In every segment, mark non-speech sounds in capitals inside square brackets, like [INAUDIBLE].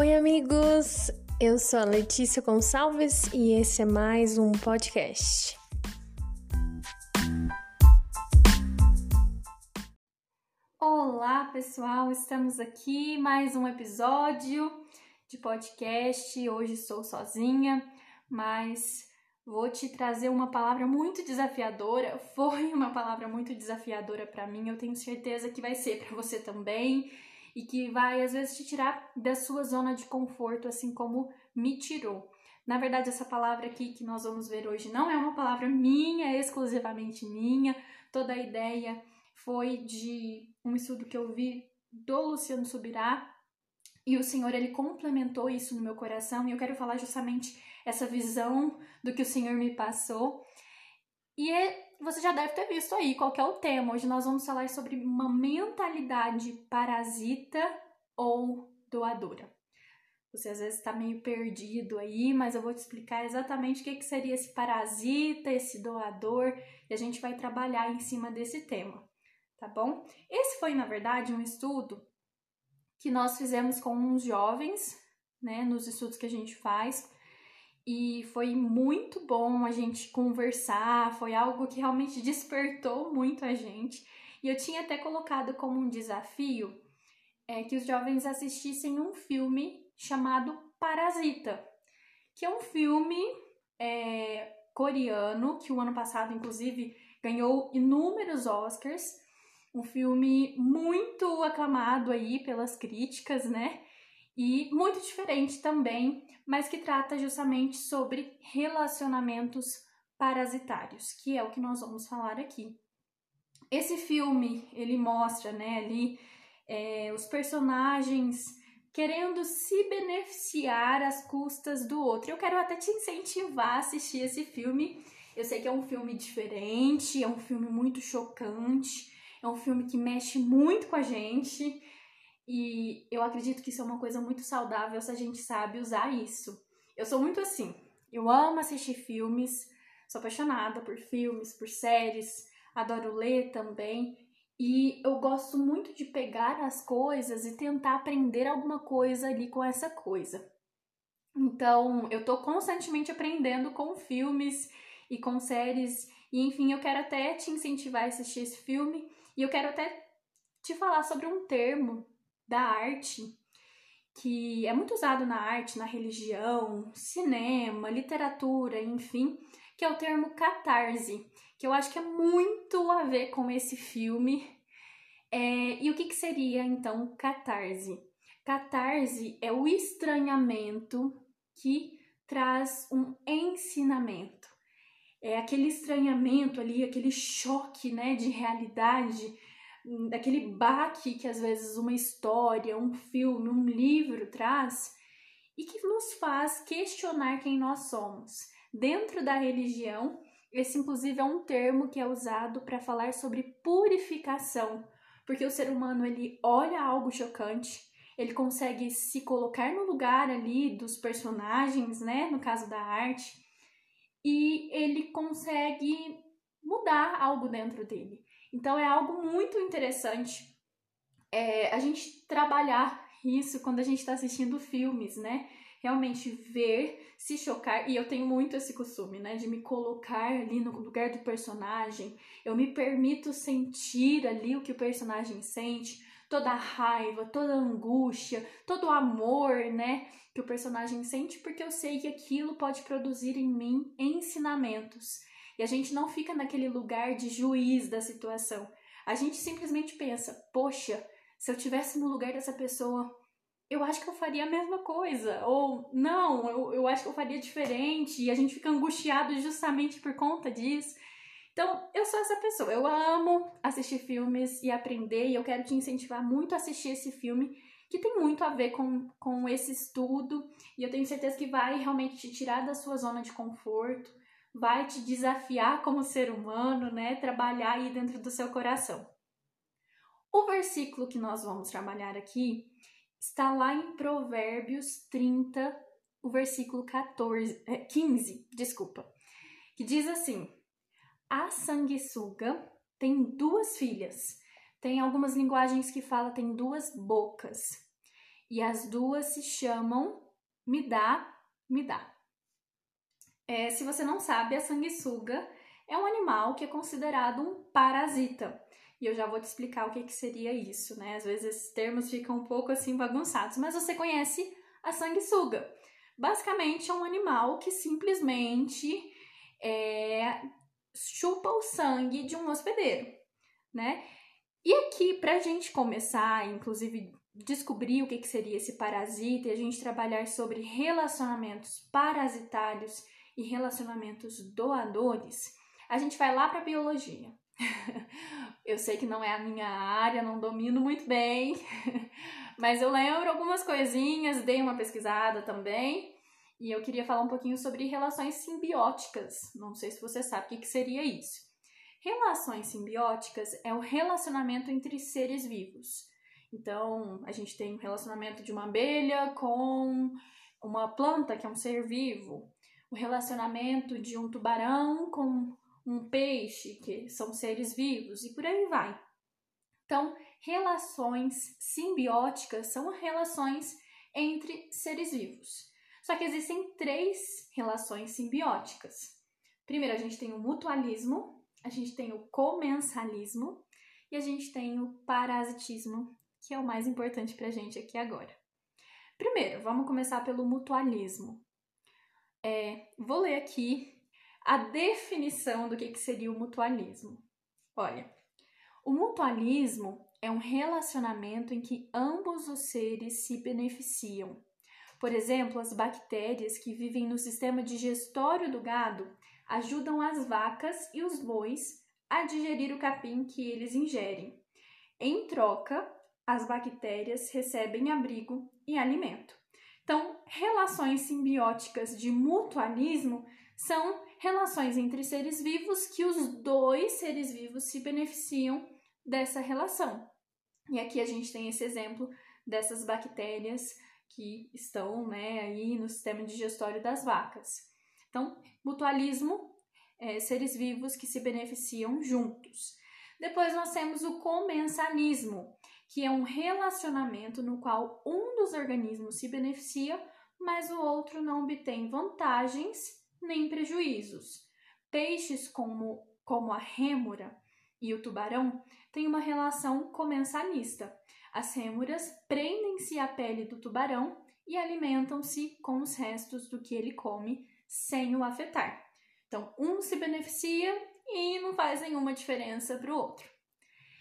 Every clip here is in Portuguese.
Oi, amigos! Eu sou a Letícia Gonçalves e esse é mais um podcast. Olá, pessoal! Estamos aqui mais um episódio de podcast. Hoje sou sozinha, mas vou te trazer uma palavra muito desafiadora. [LAUGHS] Foi uma palavra muito desafiadora para mim. Eu tenho certeza que vai ser para você também e que vai às vezes te tirar da sua zona de conforto, assim como me tirou. Na verdade, essa palavra aqui que nós vamos ver hoje não é uma palavra minha, exclusivamente minha. Toda a ideia foi de um estudo que eu vi do Luciano Subirá e o Senhor ele complementou isso no meu coração e eu quero falar justamente essa visão do que o Senhor me passou. E é você já deve ter visto aí qual é o tema. Hoje nós vamos falar sobre uma mentalidade parasita ou doadora. Você às vezes está meio perdido aí, mas eu vou te explicar exatamente o que, que seria esse parasita, esse doador, e a gente vai trabalhar em cima desse tema, tá bom? Esse foi, na verdade, um estudo que nós fizemos com uns jovens, né, nos estudos que a gente faz, e foi muito bom a gente conversar, foi algo que realmente [LAUGHS] despertou muito a gente. E eu tinha até colocado como um desafio é, que os jovens assistissem um filme chamado Parasita, que é um filme é, coreano que o ano passado, inclusive, ganhou inúmeros Oscars. Um filme muito aclamado aí pelas críticas, né? E muito diferente também, mas que trata justamente sobre relacionamentos parasitários, que é o que nós vamos falar aqui. Esse filme ele mostra, né, ali é, os personagens querendo se beneficiar às custas do outro. Eu quero até te incentivar a assistir esse filme. Eu sei que é um filme diferente, é um filme muito chocante, é um filme que mexe muito com a gente. E eu acredito que isso é uma coisa muito saudável se a gente sabe usar isso. Eu sou muito assim. Eu amo assistir filmes, sou apaixonada por filmes, por séries, adoro ler também. E eu gosto muito de pegar as coisas e tentar aprender alguma coisa ali com essa coisa. Então, eu tô constantemente aprendendo com filmes e com séries. E enfim, eu quero até te incentivar a assistir esse filme. E eu quero até te falar sobre um termo da arte, que é muito usado na arte, na religião, cinema, literatura, enfim, que é o termo catarse, que eu acho que é muito a ver com esse filme. É, e o que, que seria então catarse? Catarse é o estranhamento que traz um ensinamento. É aquele estranhamento ali, aquele choque né, de realidade daquele baque que às vezes uma história, um filme, um livro traz e que nos faz questionar quem nós somos. Dentro da religião, esse inclusive é um termo que é usado para falar sobre purificação, porque o ser humano ele olha algo chocante, ele consegue se colocar no lugar ali dos personagens, né, no caso da arte, e ele consegue mudar algo dentro dele. Então é algo muito interessante é, a gente trabalhar isso quando a gente está assistindo filmes, né? Realmente ver, se chocar, e eu tenho muito esse costume, né? De me colocar ali no lugar do personagem, eu me permito sentir ali o que o personagem sente, toda a raiva, toda a angústia, todo o amor, né? Que o personagem sente, porque eu sei que aquilo pode produzir em mim ensinamentos. E a gente não fica naquele lugar de juiz da situação. A gente simplesmente pensa: poxa, se eu tivesse no lugar dessa pessoa, eu acho que eu faria a mesma coisa. Ou não, eu, eu acho que eu faria diferente. E a gente fica angustiado justamente por conta disso. Então, eu sou essa pessoa. Eu amo assistir filmes e aprender. E eu quero te incentivar muito a assistir esse filme, que tem muito a ver com, com esse estudo. E eu tenho certeza que vai realmente te tirar da sua zona de conforto vai te desafiar como ser humano, né? Trabalhar aí dentro do seu coração. O versículo que nós vamos trabalhar aqui está lá em Provérbios 30, o versículo 14, 15, é, desculpa, que diz assim: A sanguessuga tem duas filhas. Tem algumas linguagens que fala tem duas bocas. E as duas se chamam me dá, me dá. É, se você não sabe, a sanguessuga é um animal que é considerado um parasita. E eu já vou te explicar o que, que seria isso, né? Às vezes esses termos ficam um pouco assim bagunçados, mas você conhece a sanguessuga. Basicamente é um animal que simplesmente é, chupa o sangue de um hospedeiro, né? E aqui, para a gente começar, inclusive descobrir o que, que seria esse parasita e a gente trabalhar sobre relacionamentos parasitários e relacionamentos doadores, a gente vai lá para a biologia. [LAUGHS] eu sei que não é a minha área, não domino muito bem, [LAUGHS] mas eu lembro algumas coisinhas, dei uma pesquisada também. E eu queria falar um pouquinho sobre relações simbióticas. Não sei se você sabe o que, seria isso. Relações simbióticas é o relacionamento entre seres vivos. Então, a gente tem um relacionamento de uma abelha com uma planta, que é um ser vivo, o relacionamento de um tubarão com um peixe, que são seres vivos, e por aí vai. Então, relações simbióticas são relações entre seres vivos. Só que existem três relações simbióticas. Primeiro, a gente tem o mutualismo, a gente tem o comensalismo e a gente tem o parasitismo, que é o mais importante para a gente aqui agora. Primeiro, vamos começar pelo mutualismo. É, vou ler aqui a definição do que, que seria o mutualismo. Olha, o mutualismo é um relacionamento em que ambos os seres se beneficiam. Por exemplo, as bactérias que vivem no sistema digestório do gado ajudam as vacas e os bois a digerir o capim que eles ingerem. Em troca, as bactérias recebem abrigo e alimento. Então, relações simbióticas de mutualismo são relações entre seres vivos que os dois seres vivos se beneficiam dessa relação. E aqui a gente tem esse exemplo dessas bactérias que estão né, aí no sistema digestório das vacas. Então, mutualismo, é, seres vivos que se beneficiam juntos. Depois nós temos o comensalismo, que é um relacionamento no qual um dos organismos se beneficia, mas o outro não obtém vantagens nem prejuízos. Peixes como, como a rêmora e o tubarão têm uma relação comensalista. As rêmoras prendem-se à pele do tubarão e alimentam-se com os restos do que ele come sem o afetar. Então, um se beneficia e não faz nenhuma diferença para o outro.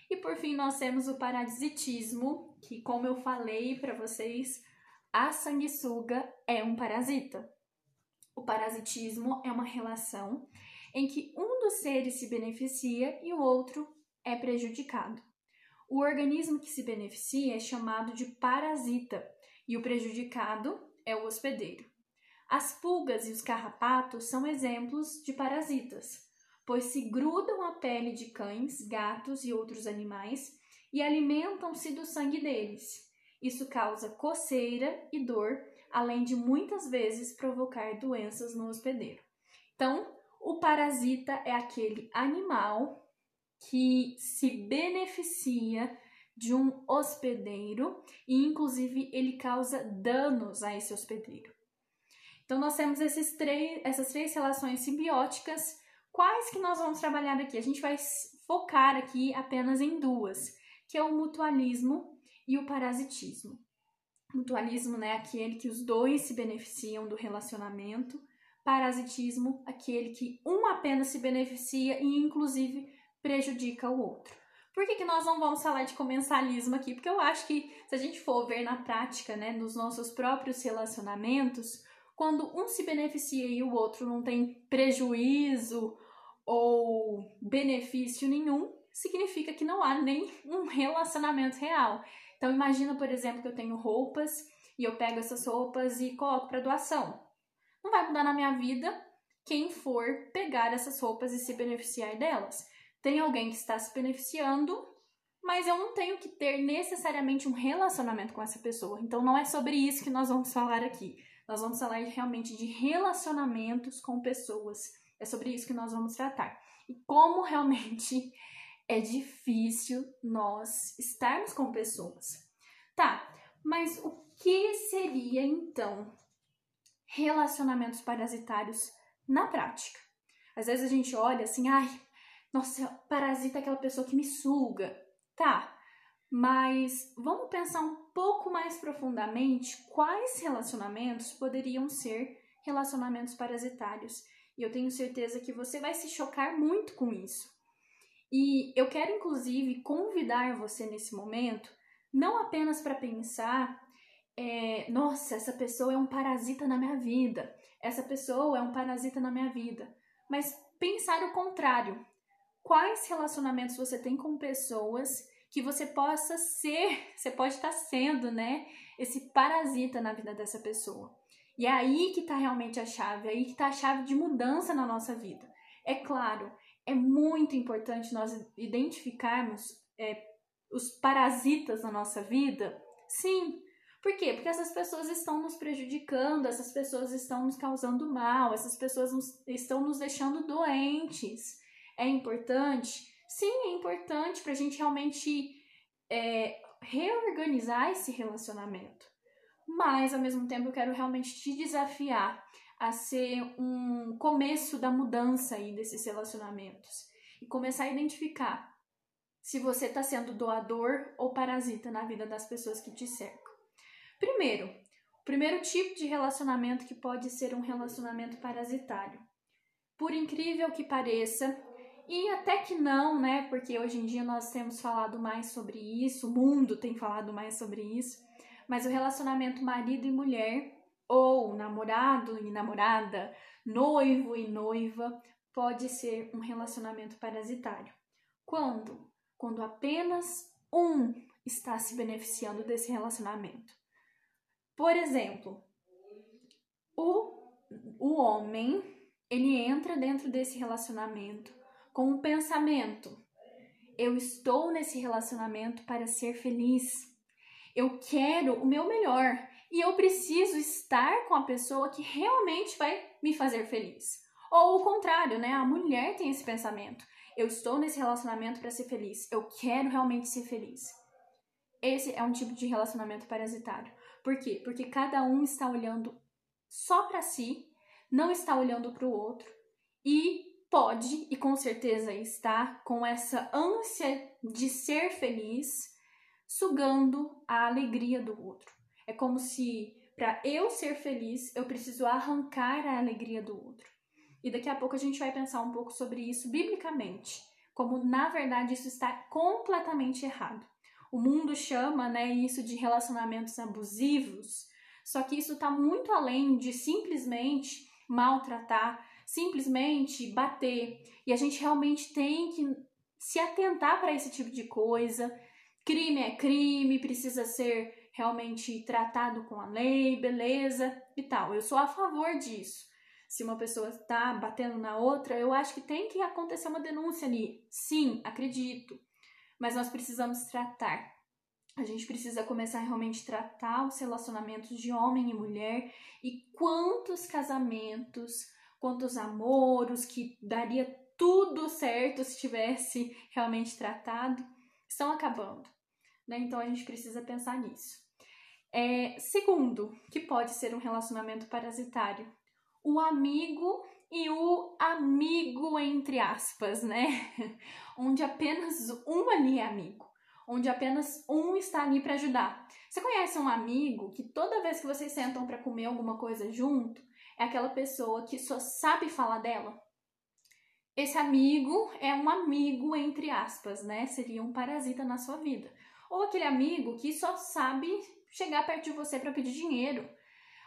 E por fim, nós temos o parasitismo, que, como eu falei para vocês, a sanguessuga é um parasita. O parasitismo é uma relação em que um dos seres se beneficia e o outro é prejudicado. O organismo que se beneficia é chamado de parasita e o prejudicado é o hospedeiro. As pulgas e os carrapatos são exemplos de parasitas pois se grudam à pele de cães, gatos e outros animais e alimentam-se do sangue deles. Isso causa coceira e dor, além de muitas vezes provocar doenças no hospedeiro. Então, o parasita é aquele animal que se beneficia de um hospedeiro e, inclusive, ele causa danos a esse hospedeiro. Então, nós temos esses três, essas três relações simbióticas Quais que nós vamos trabalhar aqui? A gente vai focar aqui apenas em duas, que é o mutualismo e o parasitismo. Mutualismo, né, aquele que os dois se beneficiam do relacionamento. Parasitismo, aquele que um apenas se beneficia e inclusive prejudica o outro. Por que, que nós não vamos falar de comensalismo aqui? Porque eu acho que se a gente for ver na prática, né, nos nossos próprios relacionamentos, quando um se beneficia e o outro não tem prejuízo ou benefício nenhum, significa que não há nem um relacionamento real. Então imagina, por exemplo, que eu tenho roupas e eu pego essas roupas e coloco para doação. Não vai mudar na minha vida quem for pegar essas roupas e se beneficiar delas. Tem alguém que está se beneficiando, mas eu não tenho que ter necessariamente um relacionamento com essa pessoa. Então não é sobre isso que nós vamos falar aqui. Nós vamos falar realmente de relacionamentos com pessoas. É sobre isso que nós vamos tratar. E como realmente é difícil nós estarmos com pessoas. Tá, Mas o que seria então relacionamentos parasitários na prática? Às vezes a gente olha assim, ai, nossa, parasita é aquela pessoa que me suga. Tá, mas vamos pensar um pouco mais profundamente quais relacionamentos poderiam ser relacionamentos parasitários. E eu tenho certeza que você vai se chocar muito com isso. E eu quero, inclusive, convidar você nesse momento, não apenas para pensar, é, nossa, essa pessoa é um parasita na minha vida, essa pessoa é um parasita na minha vida, mas pensar o contrário. Quais relacionamentos você tem com pessoas que você possa ser, [LAUGHS] você pode estar sendo, né, esse parasita na vida dessa pessoa. E é aí que está realmente a chave, é aí que está a chave de mudança na nossa vida. É claro, é muito importante nós identificarmos é, os parasitas na nossa vida? Sim. Por quê? Porque essas pessoas estão nos prejudicando, essas pessoas estão nos causando mal, essas pessoas nos, estão nos deixando doentes. É importante? Sim, é importante para a gente realmente é, reorganizar esse relacionamento. Mas, ao mesmo tempo, eu quero realmente te desafiar a ser um começo da mudança aí desses relacionamentos e começar a identificar se você está sendo doador ou parasita na vida das pessoas que te cercam. Primeiro, o primeiro tipo de relacionamento que pode ser um relacionamento parasitário. Por incrível que pareça, e até que não, né? Porque hoje em dia nós temos falado mais sobre isso, o mundo tem falado mais sobre isso, mas o relacionamento marido e mulher ou namorado e namorada, noivo e noiva, pode ser um relacionamento parasitário. Quando? Quando apenas um está se beneficiando desse relacionamento. Por exemplo, o, o homem, ele entra dentro desse relacionamento com um pensamento: eu estou nesse relacionamento para ser feliz. Eu quero o meu melhor e eu preciso estar com a pessoa que realmente vai me fazer feliz. Ou o contrário, né? A mulher tem esse pensamento. Eu estou nesse relacionamento para ser feliz. Eu quero realmente ser feliz. Esse é um tipo de relacionamento parasitário. Por quê? Porque cada um está olhando só para si, não está olhando para o outro e pode e com certeza está com essa ânsia de ser feliz, sugando a alegria do outro. É como se para eu ser feliz, eu preciso arrancar a alegria do outro. E daqui a pouco a gente vai pensar um pouco sobre isso biblicamente, como na verdade isso está completamente errado. O mundo chama, né, isso de relacionamentos abusivos, só que isso está muito além de simplesmente maltratar, simplesmente bater. E a gente realmente tem que se atentar para esse tipo de coisa. Crime é crime, precisa ser realmente tratado com a lei, beleza e tal. Eu sou a favor disso. Se uma pessoa está batendo na outra, eu acho que tem que acontecer uma denúncia ali. Sim, acredito. Mas nós precisamos tratar. A gente precisa começar a realmente tratar os relacionamentos de homem e mulher e quantos casamentos, quantos amoros que daria tudo certo se tivesse realmente tratado, estão acabando. Né? Então a gente precisa pensar nisso. É, segundo, que pode ser um relacionamento parasitário, o amigo e o amigo entre aspas, né? [LAUGHS] onde apenas um ali é amigo, onde apenas um está ali para ajudar. Você conhece um amigo que toda vez que vocês sentam para comer alguma coisa junto, é aquela pessoa que só sabe falar dela? Esse amigo é um amigo entre aspas, né? Seria um parasita na sua vida. Ou aquele amigo que só sabe chegar perto de você para pedir dinheiro.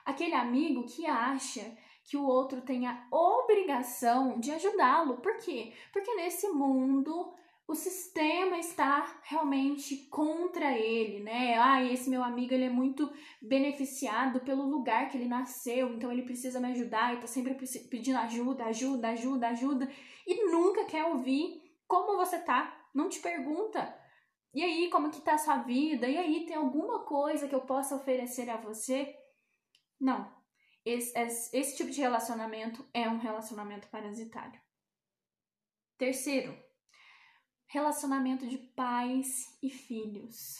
Aquele amigo que acha que o outro tem a obrigação de ajudá-lo. Por quê? Porque nesse mundo o sistema está realmente contra ele, né? Ah, esse meu amigo ele é muito beneficiado pelo lugar que ele nasceu, então ele precisa me ajudar, e tá sempre pedindo ajuda, ajuda, ajuda, ajuda e nunca quer ouvir como você tá, não te pergunta e aí, como que tá a sua vida? E aí, tem alguma coisa que eu possa oferecer a você? Não. Esse, esse, esse tipo de relacionamento é um relacionamento parasitário. Terceiro, relacionamento de pais e filhos.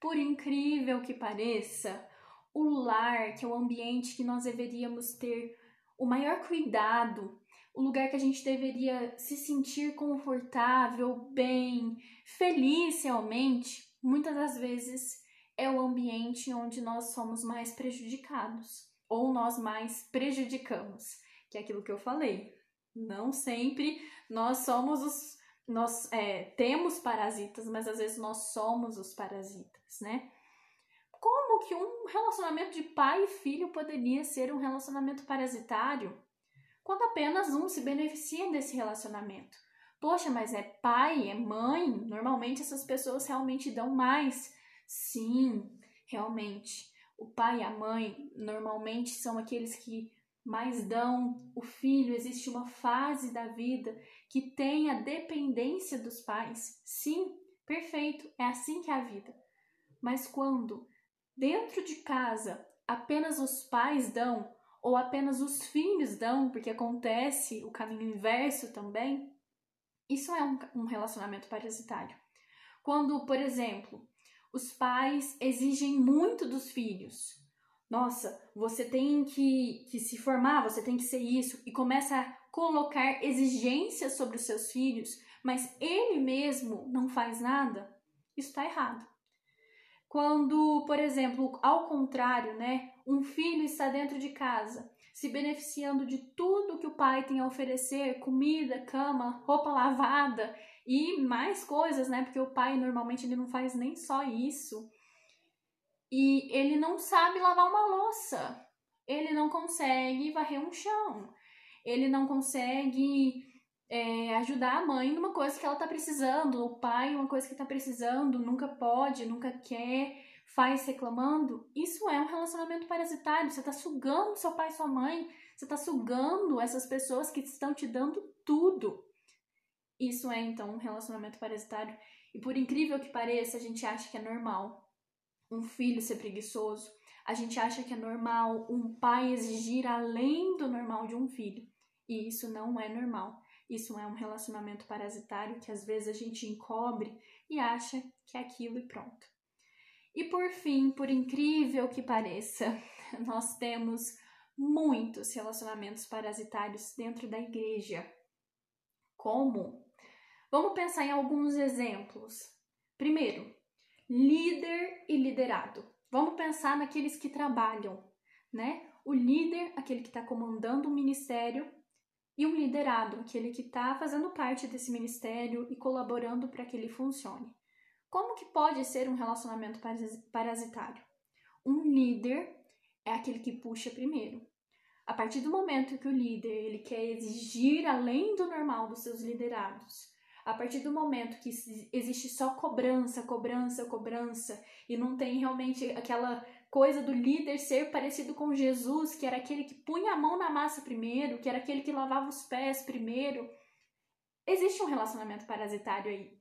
Por incrível que pareça, o lar, que é o ambiente que nós deveríamos ter o maior cuidado, o lugar que a gente deveria se sentir confortável, bem, feliz realmente, muitas das vezes é o ambiente onde nós somos mais prejudicados ou nós mais prejudicamos, que é aquilo que eu falei. Não sempre nós somos os nós é, temos parasitas, mas às vezes nós somos os parasitas, né? Como que um relacionamento de pai e filho poderia ser um relacionamento parasitário? Quando apenas um se beneficia desse relacionamento. Poxa, mas é pai, é mãe? Normalmente essas pessoas realmente dão mais. Sim, realmente. O pai e a mãe normalmente são aqueles que mais dão. O filho, existe uma fase da vida que tem a dependência dos pais. Sim, perfeito, é assim que é a vida. Mas quando dentro de casa apenas os pais dão ou apenas os filhos dão, porque acontece o caminho inverso também, isso é um, um relacionamento parasitário. Quando, por exemplo, os pais exigem muito dos filhos. Nossa, você tem que, que se formar, você tem que ser isso, e começa a colocar exigências sobre os seus filhos, mas ele mesmo não faz nada. Isso está errado. Quando, por exemplo, ao contrário, né, um filho está dentro de casa, se beneficiando de tudo que o pai tem a oferecer, comida, cama, roupa lavada e mais coisas, né? Porque o pai normalmente ele não faz nem só isso. E ele não sabe lavar uma louça. Ele não consegue varrer um chão. Ele não consegue é, ajudar a mãe numa coisa que ela tá precisando, o pai uma coisa que tá precisando, nunca pode, nunca quer, faz reclamando, isso é um relacionamento parasitário. Você tá sugando seu pai e sua mãe, você tá sugando essas pessoas que estão te dando tudo. Isso é então um relacionamento parasitário. E por incrível que pareça, a gente acha que é normal um filho ser preguiçoso, a gente acha que é normal um pai exigir além do normal de um filho. E isso não é normal. Isso é um relacionamento parasitário que às vezes a gente encobre e acha que é aquilo e pronto. E por fim, por incrível que pareça, [LAUGHS] nós temos muitos relacionamentos parasitários dentro da igreja. Como? Vamos pensar em alguns exemplos. Primeiro, líder e liderado. Vamos pensar naqueles que trabalham, né? O líder, aquele que está comandando o ministério, e um liderado, aquele que está fazendo parte desse ministério e colaborando para que ele funcione. Como que pode ser um relacionamento parasitário? Um líder é aquele que puxa primeiro. A partir do momento que o líder ele quer exigir além do normal dos seus liderados, a partir do momento que existe só cobrança, cobrança, cobrança e não tem realmente aquela coisa do líder ser parecido com Jesus, que era aquele que punha a mão na massa primeiro, que era aquele que lavava os pés primeiro. Existe um relacionamento parasitário aí.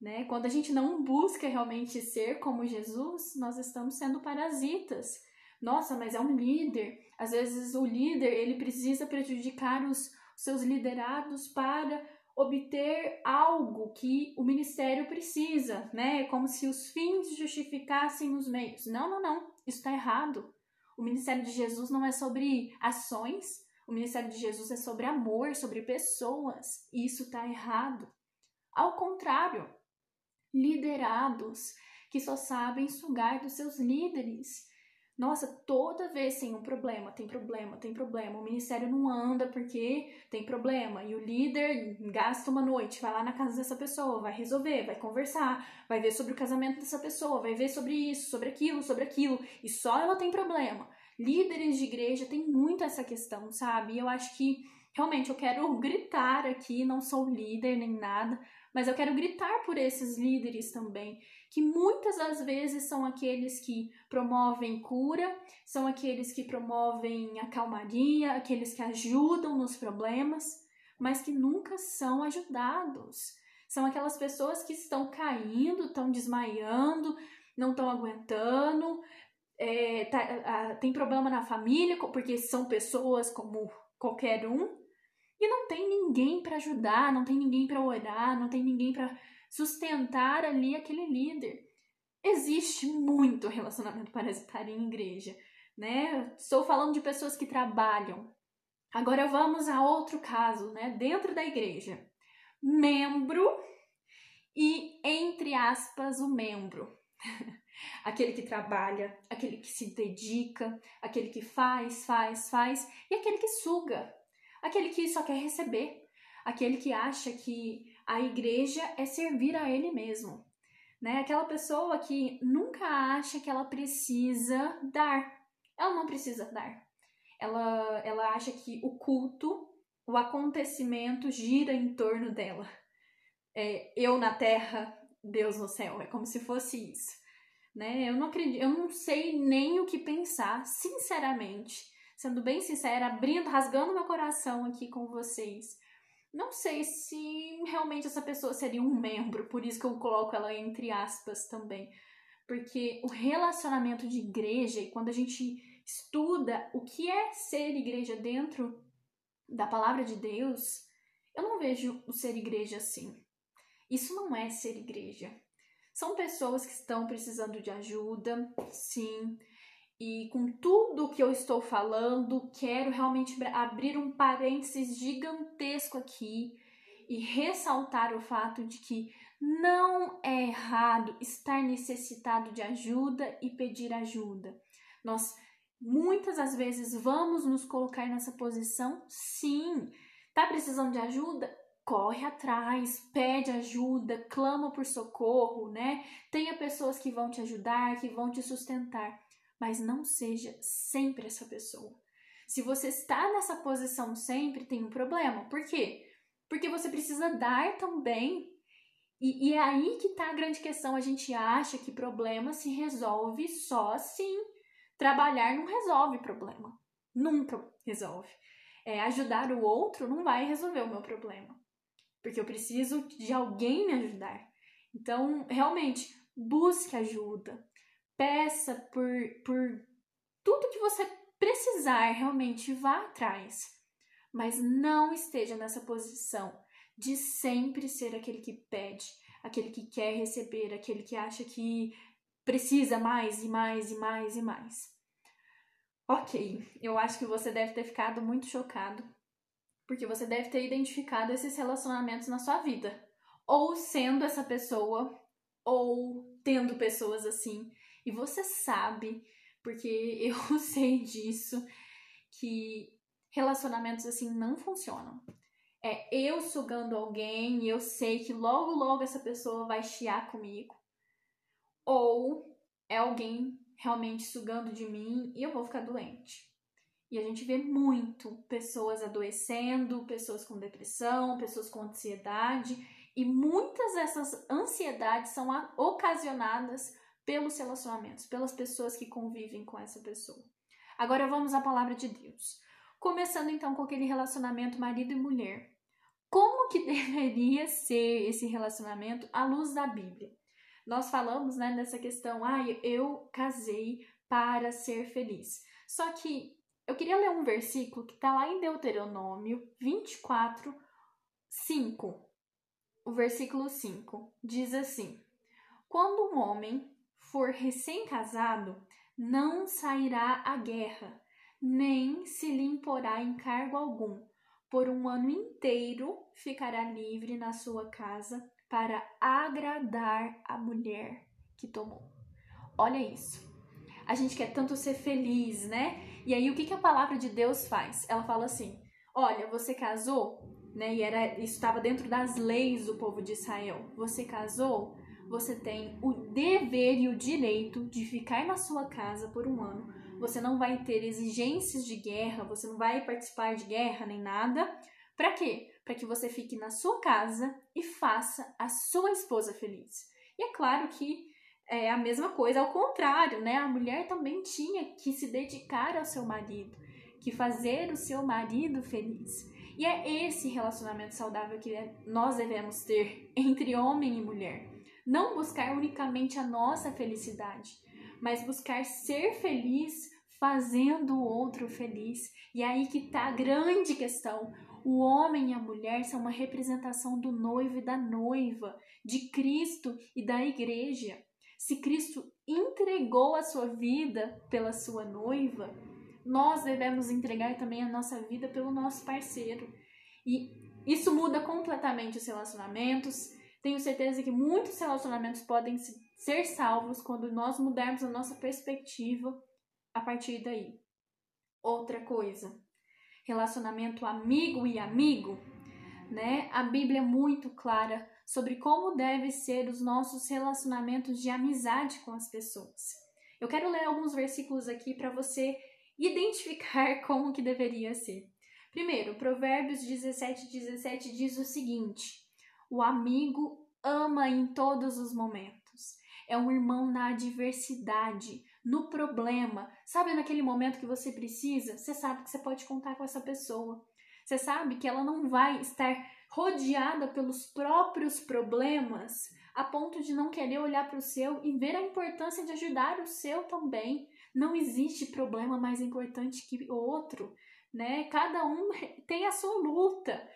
Né? Quando a gente não busca realmente ser como Jesus, nós estamos sendo parasitas. Nossa, mas é um líder. Às vezes o líder ele precisa prejudicar os seus liderados para obter algo que o ministério precisa, né? Como se os fins justificassem os meios. Não, não, não. Isso está errado. O ministério de Jesus não é sobre ações. O ministério de Jesus é sobre amor, sobre pessoas. E isso está errado. Ao contrário, liderados que só sabem sugar dos seus líderes nossa, toda vez tem um problema, tem problema, tem problema. O ministério não anda porque tem problema. E o líder gasta uma noite, vai lá na casa dessa pessoa, vai resolver, vai conversar, vai ver sobre o casamento dessa pessoa, vai ver sobre isso, sobre aquilo, sobre aquilo. E só ela tem problema. Líderes de igreja têm muito essa questão, sabe? E eu acho que realmente eu quero [LAUGHS] gritar aqui, não sou líder nem nada, mas eu quero gritar por esses líderes também, que muitas das vezes são aqueles que promovem cura, são aqueles que promovem a calmaria, aqueles que ajudam nos problemas, mas que nunca são ajudados. São aquelas pessoas que estão caindo, estão desmaiando, não estão aguentando, é, tá, tem problema na família, porque são pessoas como qualquer um, e não tem ninguém para ajudar, não tem ninguém para orar, não tem ninguém para sustentar ali aquele líder. existe muito relacionamento parasitário em igreja, né? Estou falando de pessoas que trabalham. Agora vamos a outro caso, né? Dentro da igreja. Membro e, entre aspas, o membro. [LAUGHS] aquele que trabalha, aquele que se dedica, aquele que faz, faz, faz, e aquele que suga, aquele que só quer receber, aquele que acha que a igreja é servir a ele mesmo, né? Aquela pessoa que nunca acha que ela precisa dar. Ela não precisa dar. Ela, ela acha que o culto, o acontecimento gira em torno dela. É, eu na terra, Deus no céu. É como se fosse isso. Né? Eu não acredito, eu não sei nem o que pensar, sinceramente. Sendo bem sincera, abrindo, rasgando meu coração aqui com vocês não sei se realmente essa pessoa seria um membro, por isso que eu coloco ela entre aspas também. Porque o relacionamento de igreja, e quando a gente estuda o que é ser igreja dentro da palavra de Deus, eu não vejo o ser igreja assim. Isso não é ser igreja. São pessoas que estão precisando de ajuda, sim, e com tudo que eu estou falando, quero realmente abrir um parênteses gigantesco aqui e ressaltar o fato de que não é errado estar necessitado de ajuda e pedir ajuda. Nós muitas das vezes vamos nos colocar nessa posição, sim. Tá precisando de ajuda? Corre atrás, pede ajuda, clama por socorro, né? Tenha pessoas que vão te ajudar, que vão te sustentar mas não seja sempre essa pessoa. Se você está nessa posição sempre, tem um problema. Por quê? Porque você precisa dar também. E, e é aí que está a grande questão. A gente acha que problema se resolve só assim. Trabalhar não resolve problema. Nunca resolve. É, ajudar o outro não vai resolver o meu problema. Porque eu preciso de alguém me ajudar. Então, realmente, busque ajuda peça por, por tudo que você precisar, realmente vá atrás. Mas não esteja nessa posição de sempre ser aquele que pede, aquele que quer receber, aquele que acha que precisa mais e mais e mais e mais. Ok, eu acho que você deve ter ficado muito chocado, porque você deve ter identificado esses relacionamentos na sua vida, ou sendo essa pessoa, ou tendo pessoas assim e você sabe, porque [LAUGHS] eu sei disso, que relacionamentos assim não funcionam. É eu sugando alguém e eu sei que logo, logo essa pessoa vai chiar comigo. Ou é alguém realmente sugando de mim e eu vou ficar doente. E a gente vê muito pessoas adoecendo, pessoas com depressão, pessoas com ansiedade, e muitas dessas ansiedades são ocasionadas pelos relacionamentos, pelas pessoas que convivem com essa pessoa. Agora vamos à palavra de Deus. Começando então com aquele relacionamento marido e mulher. Como que [LAUGHS] deveria ser esse relacionamento à luz da Bíblia? Nós falamos, né, nessa questão, ah, eu casei para ser feliz. Só que eu queria ler um versículo que está lá em Deuteronômio 24, 5. O versículo 5 diz assim: Quando um homem for recém-casado, não sairá à guerra, nem se lhe imporá encargo algum. Por um ano inteiro ficará livre na sua casa para agradar a mulher que tomou. Olha isso. A gente quer tanto ser feliz, né? E aí o que, que a palavra de Deus faz? Ela fala assim: olha, você casou, né? E era, isso estava dentro das leis do povo de Israel. Você casou, você tem o dever e o direito de ficar na sua casa por um ano. Você não vai ter exigências de guerra, você não vai participar de guerra nem nada. Para quê? Para que você fique na sua casa e faça a sua esposa feliz. E é claro que é a mesma coisa, ao contrário, né? A mulher também tinha que se dedicar ao seu marido, que fazer o seu marido feliz. E é esse relacionamento saudável que nós devemos ter entre homem e mulher. Não buscar unicamente a nossa felicidade, mas buscar ser feliz fazendo o outro feliz. E aí que tá a grande questão. O homem e a mulher são uma representação do noivo e da noiva, de Cristo e da igreja. Se Cristo entregou a sua vida pela sua noiva, nós devemos entregar também a nossa vida pelo nosso parceiro. E isso muda completamente os relacionamentos. Tenho certeza que muitos relacionamentos podem ser salvos quando nós mudarmos a nossa perspectiva a partir daí. Outra coisa, relacionamento amigo e amigo, né? A Bíblia é muito clara sobre como devem ser os nossos relacionamentos de amizade com as pessoas. Eu quero ler alguns versículos aqui para você identificar [LAUGHS] como que deveria ser. Primeiro, Provérbios 17, 17 diz o seguinte: O amigo ama em todos os momentos. É um irmão na adversidade, no problema. Sabe naquele momento que você precisa? Você sabe que você pode contar com essa pessoa. Você sabe que ela não vai estar rodeada pelos próprios problemas a ponto de não querer olhar para o seu e ver a importância de ajudar o seu também. Não existe problema mais importante que o outro, né? Cada um tem a sua luta.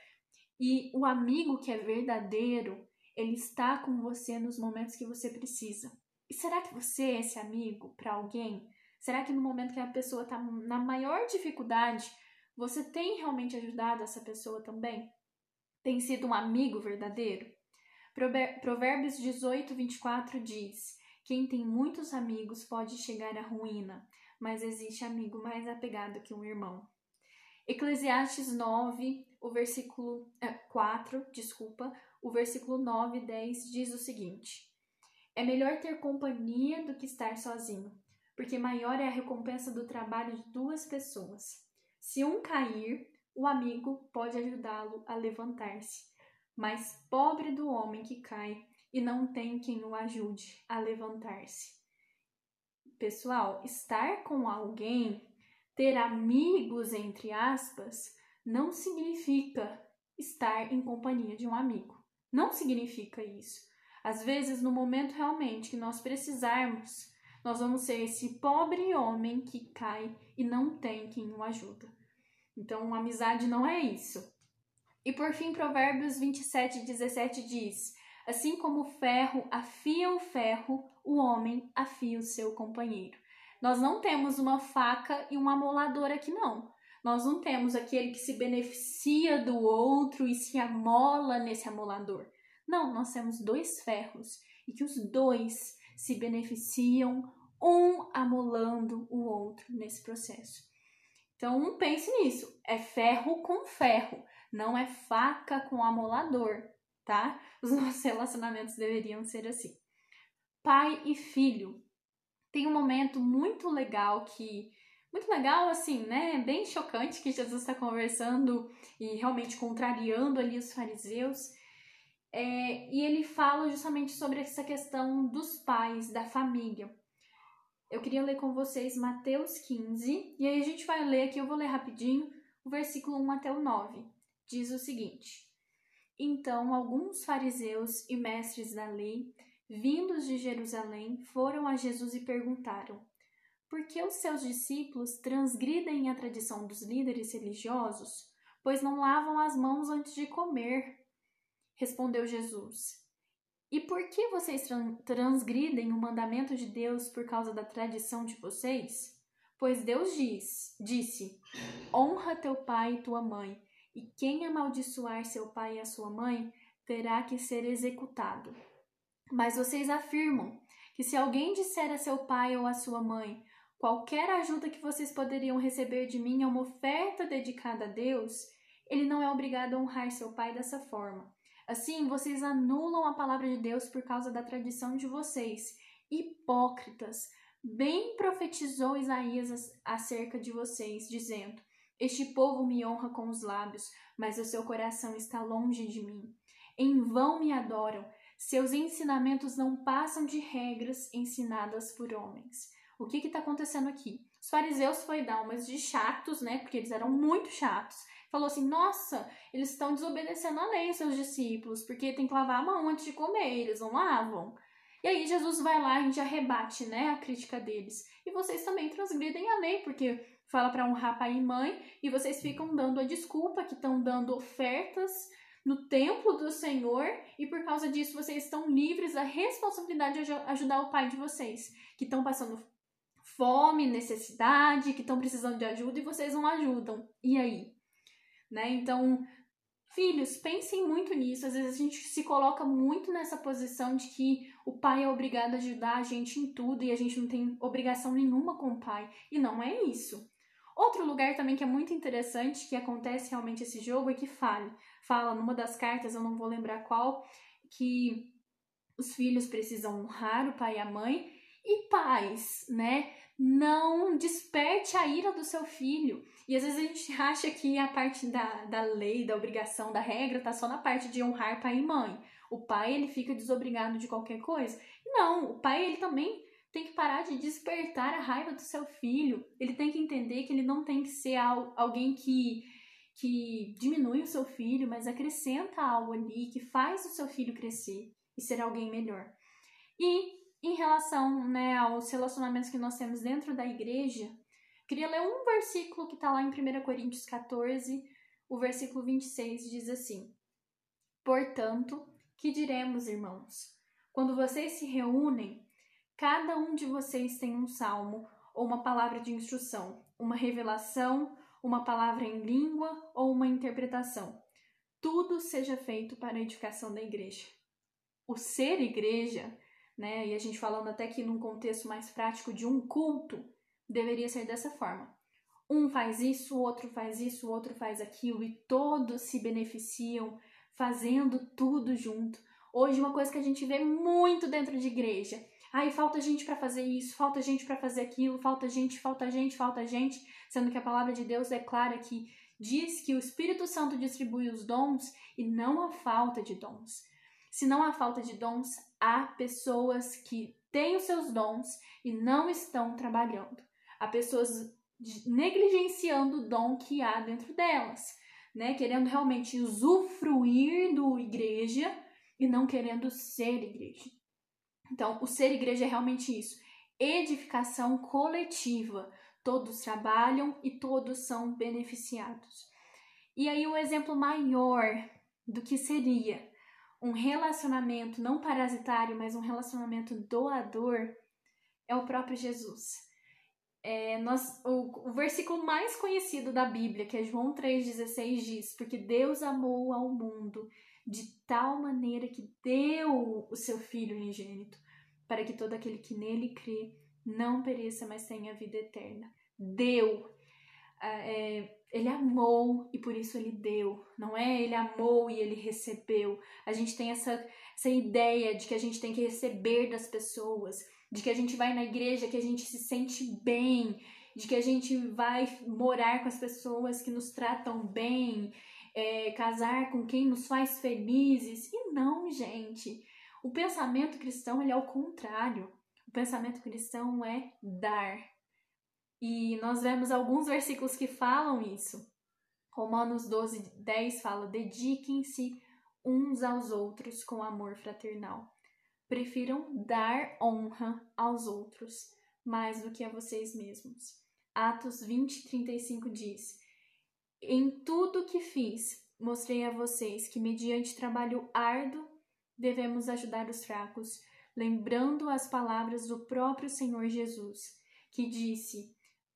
E o amigo que é verdadeiro, ele está com você nos momentos que você precisa. E será que você é esse amigo para alguém? Será que no momento que a pessoa está na maior dificuldade, você tem realmente ajudado essa pessoa também? Tem sido um amigo verdadeiro? Provérbios 18, 24 diz: quem tem muitos amigos pode chegar à ruína, mas existe amigo mais apegado que um irmão. Eclesiastes 9, o versículo é, 4, desculpa, o versículo 9 e 10 diz o seguinte: É melhor ter companhia do que estar sozinho, porque maior é a recompensa do trabalho de duas pessoas. Se um cair, o amigo pode ajudá-lo a levantar-se, mas pobre do homem que cai e não tem quem o ajude a levantar-se. Pessoal, estar com alguém, ter amigos, entre aspas, não significa estar em companhia de um amigo. Não significa isso. Às vezes, no momento realmente que nós precisarmos, nós vamos ser esse pobre homem que cai e não tem quem o ajuda. Então, amizade não é isso. E por fim, Provérbios 27, 17 diz: Assim como o ferro afia o ferro, o homem afia o seu companheiro. Nós não temos uma faca e um amolador aqui, não. Nós não temos aquele que se beneficia do outro e se amola nesse amolador. Não, nós temos dois ferros e que os dois se beneficiam, um amolando o outro nesse processo. Então, pense nisso: é ferro com ferro, não é faca com amolador tá? Os [LAUGHS] nossos relacionamentos deveriam ser assim. Pai e filho. Tem um momento muito legal que muito legal, assim, né? Bem chocante que Jesus está conversando e realmente contrariando ali os fariseus. É, e ele fala justamente sobre essa questão dos pais, da família. Eu queria ler com vocês Mateus 15, e aí a gente vai ler aqui, eu vou ler rapidinho, o versículo 1 até o 9. Diz o seguinte: então alguns fariseus e mestres da lei, vindos de Jerusalém, foram a Jesus e perguntaram: Por que os seus discípulos transgridem a tradição dos líderes religiosos, pois não lavam as mãos antes de comer? Respondeu Jesus: E por que vocês transgridem o mandamento de Deus por causa da tradição de vocês? Pois Deus diz, disse: Honra teu pai e tua mãe e quem amaldiçoar seu pai e a sua mãe terá que ser executado. Mas vocês afirmam que se alguém disser a seu pai ou a sua mãe qualquer ajuda que vocês poderiam receber de mim é uma oferta dedicada a Deus, ele não é obrigado a honrar seu pai dessa forma. Assim, vocês anulam a palavra de Deus por causa da tradição de vocês. Hipócritas! Bem profetizou Isaías acerca de vocês, dizendo: este povo me honra com os lábios, mas o seu coração está longe de mim. Em vão me adoram, seus ensinamentos não passam de regras ensinadas por homens. O que está acontecendo aqui? Os fariseus foi dar umas de chatos, né? Porque eles eram muito chatos. Falou assim: nossa, eles estão desobedecendo a lei, seus discípulos, porque tem que lavar a mão antes de comer, eles não lavam. E aí Jesus vai lá e já rebate, né, a crítica deles. E vocês também transgridem a lei, porque fala para honrar pai e mãe, e vocês ficam dando a desculpa que estão dando ofertas no templo do Senhor e por causa disso vocês estão livres da responsabilidade de ajudar o pai de vocês, que estão passando fome, necessidade, que estão precisando de ajuda e vocês não ajudam. E aí? Né? Então, filhos, pensem muito nisso. Às vezes a gente se coloca muito nessa posição de que o pai é obrigado a ajudar a gente em tudo e a gente não tem obrigação nenhuma com o pai. E não é isso. Outro lugar também que é muito interessante, que acontece realmente esse jogo, é que fale. Fala numa das cartas, eu não vou lembrar qual, que os filhos precisam honrar o pai e a mãe. E pais, né? Não desperte a ira do seu filho. E às vezes a gente [LAUGHS] acha que a parte da, da lei, da obrigação, da regra, tá só na parte de honrar pai e mãe. O pai, ele fica desobrigado de qualquer coisa. Não, o pai, ele também tem que parar de despertar a raiva do seu filho. Ele tem que entender que ele não tem que ser alguém que, que diminui o seu filho, mas acrescenta algo ali que faz o seu filho crescer e ser alguém melhor. E em relação né, aos relacionamentos que nós temos dentro da igreja, queria ler um versículo que está lá em 1 Coríntios 14, o versículo 26 diz assim: Portanto, que diremos, irmãos? Quando vocês se reúnem, Cada um de vocês tem um salmo ou uma palavra de instrução, uma revelação, uma palavra em língua ou uma interpretação. Tudo seja feito para a edificação da igreja. O ser igreja, né, e a gente falando até que num contexto mais prático de um culto, deveria ser dessa forma. Um faz isso, o outro faz isso, o outro faz aquilo e todos se beneficiam fazendo tudo junto. Hoje, uma coisa que a gente vê muito dentro de igreja Ai, falta gente para fazer isso, falta gente para fazer aquilo, falta gente, falta gente, falta gente, sendo que a palavra de Deus é clara que diz que o Espírito Santo distribui os dons e não há falta de dons. Se não há falta de dons, há pessoas que têm os seus dons e não estão trabalhando. Há pessoas negligenciando o dom que há dentro delas, né? Querendo realmente usufruir do igreja e não querendo ser igreja. Então, o ser igreja é realmente isso: edificação coletiva. Todos trabalham e todos são beneficiados. E aí, o exemplo maior do que seria um relacionamento não parasitário, mas um relacionamento doador é o próprio Jesus. É, nós, o, o, versículo mais conhecido da Bíblia, que é João 3,16, diz: Porque Deus amou ao mundo de tal maneira que deu o seu Filho unigênito, para que todo aquele que nele crê não pereça, mas tenha vida eterna. Deu. Ah, é, ele amou e por isso ele deu, não é? Ele amou e ele recebeu. A gente tem essa, essa ideia de que a gente tem que receber das pessoas, de que a gente vai na igreja, que a gente se sente bem, de que a gente vai morar com as pessoas que nos tratam bem, é, casar com quem nos faz felizes. E não, gente. O pensamento cristão ele é o contrário. O pensamento cristão é dar. E nós vemos alguns versículos que falam isso. Romanos 12, 10 fala: dediquem-se uns aos outros com amor fraternal. Prefiram dar honra aos outros mais do que a vocês mesmos. Atos 20, 35 diz: em tudo que fiz, mostrei a vocês que, mediante trabalho árduo, devemos ajudar os fracos, lembrando as palavras do próprio Senhor Jesus, que disse: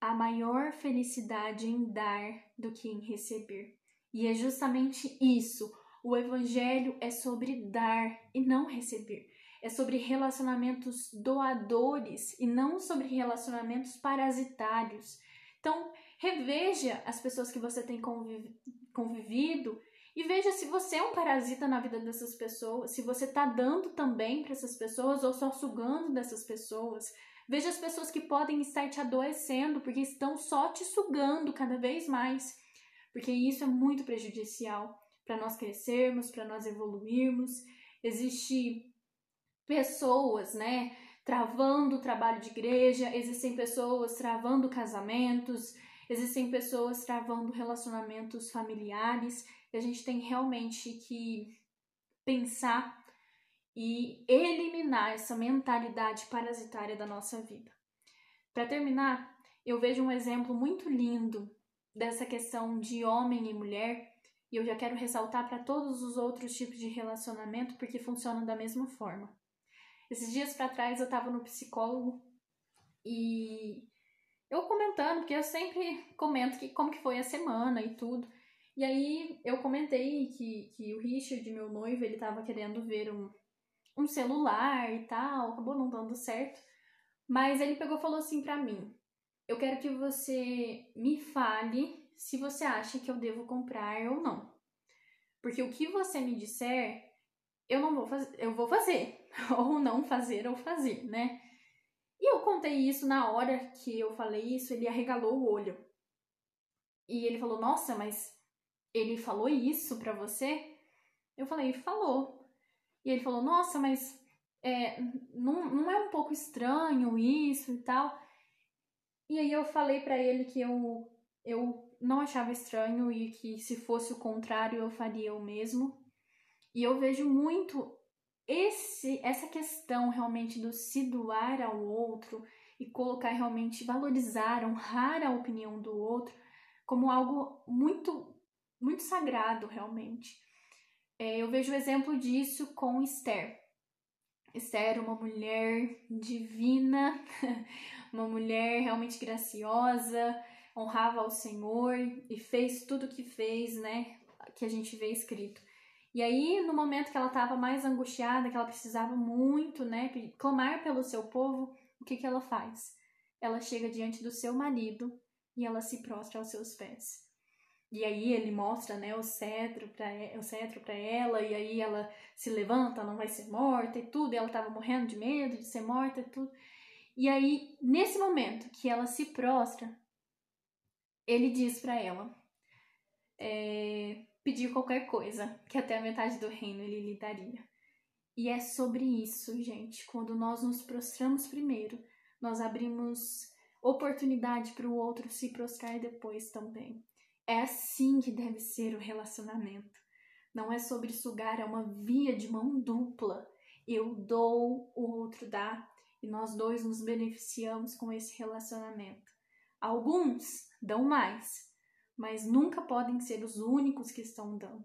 há maior felicidade em dar do que em receber. E é justamente isso. O Evangelho é sobre dar e não receber. É sobre relacionamentos doadores e não sobre relacionamentos parasitários. Então, Reveja as pessoas que você tem convivido e veja se você é um parasita na vida dessas pessoas, se você está dando também para essas pessoas ou só sugando dessas pessoas. Veja as pessoas que podem estar te adoecendo porque estão só te sugando cada vez mais, porque isso é muito prejudicial para nós crescermos, para nós evoluirmos. Existem pessoas, né, travando o trabalho de igreja, existem pessoas travando casamentos, Existem pessoas travando relacionamentos familiares e a gente tem realmente que pensar e eliminar essa mentalidade parasitária da nossa vida. Para terminar, eu vejo um exemplo muito lindo dessa questão de homem e mulher E eu já quero ressaltar para todos os outros tipos de relacionamento porque funcionam da mesma forma. Esses dias para trás eu tava no psicólogo e eu comentando, porque eu sempre comento que como que foi a semana e tudo. E aí eu comentei que, que o Richard, meu noivo, ele tava querendo ver um, um celular e tal, acabou não dando certo. Mas ele pegou e falou assim pra mim: Eu quero que você me fale se você acha que eu devo comprar ou não. Porque o que você me disser, eu não vou fazer, eu vou fazer, [LAUGHS] ou não fazer ou fazer, né? E eu contei isso na hora que eu falei isso, ele arregalou o olho. E ele falou: "Nossa, mas ele falou isso pra você?" Eu falei: "Falou". E ele falou: "Nossa, mas é, não, não é um pouco estranho isso e tal?" E aí eu falei para ele que eu eu não achava estranho e que se fosse o contrário eu faria o mesmo. E eu vejo muito esse essa questão realmente do se doar ao outro e colocar realmente valorizar, honrar a opinião do outro como algo muito muito sagrado realmente. É, eu vejo o exemplo disso com Esther. Esther, uma mulher divina, [LAUGHS] uma mulher realmente graciosa, honrava ao Senhor e fez tudo o que fez, né? Que a gente vê escrito. E aí, no momento que ela estava mais angustiada, que ela precisava muito, né, clamar pelo seu povo, o que, que ela faz? Ela chega diante do seu marido e ela se prostra aos seus pés. E aí ele mostra, né, o cetro para o cetro para ela, e aí ela se levanta, não vai ser morta e tudo, e ela estava morrendo de medo de ser morta e tudo. E aí, nesse momento que ela se prostra, ele diz para ela é, pedir qualquer coisa, que até a metade do reino ele lhe daria. E é sobre isso, gente. Quando nós nos prostramos primeiro, nós abrimos oportunidade para o outro se prostrar depois também. É assim que deve ser o relacionamento. Não é sobre sugar, é uma via de mão dupla. Eu dou, o outro dá, e nós dois nos beneficiamos com esse relacionamento. Alguns dão mais, mas nunca podem ser os únicos que estão dando.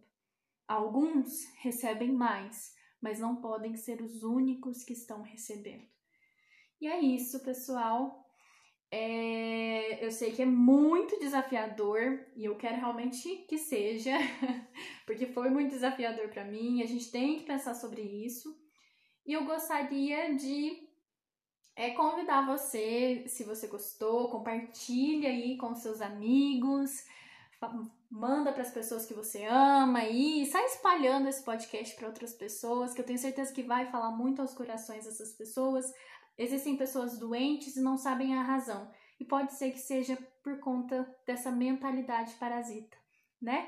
Alguns recebem mais, mas não podem ser os únicos que estão recebendo. E é isso, pessoal. É, eu sei que é muito desafiador e eu quero realmente que seja, [LAUGHS] porque foi muito desafiador para mim. A gente tem que pensar sobre isso. E eu gostaria de é convidar você, se você gostou, compartilha aí com seus amigos, manda para as pessoas que você ama e sai espalhando esse podcast para outras pessoas, que eu tenho certeza que vai falar muito aos corações dessas pessoas. Existem pessoas doentes e não sabem a razão, e pode ser que seja por conta dessa mentalidade parasita, né?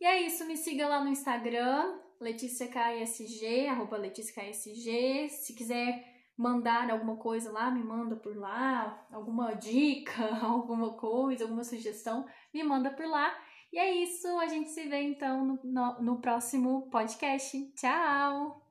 E é isso, me siga lá no Instagram, LeticiaKSG, arroba LeticiaKSG. Se quiser mandar alguma coisa lá, me manda por lá, alguma dica, [LAUGHS] alguma coisa, alguma sugestão, me manda por lá. E é isso, a gente se vê então no, no, no próximo podcast. Tchau!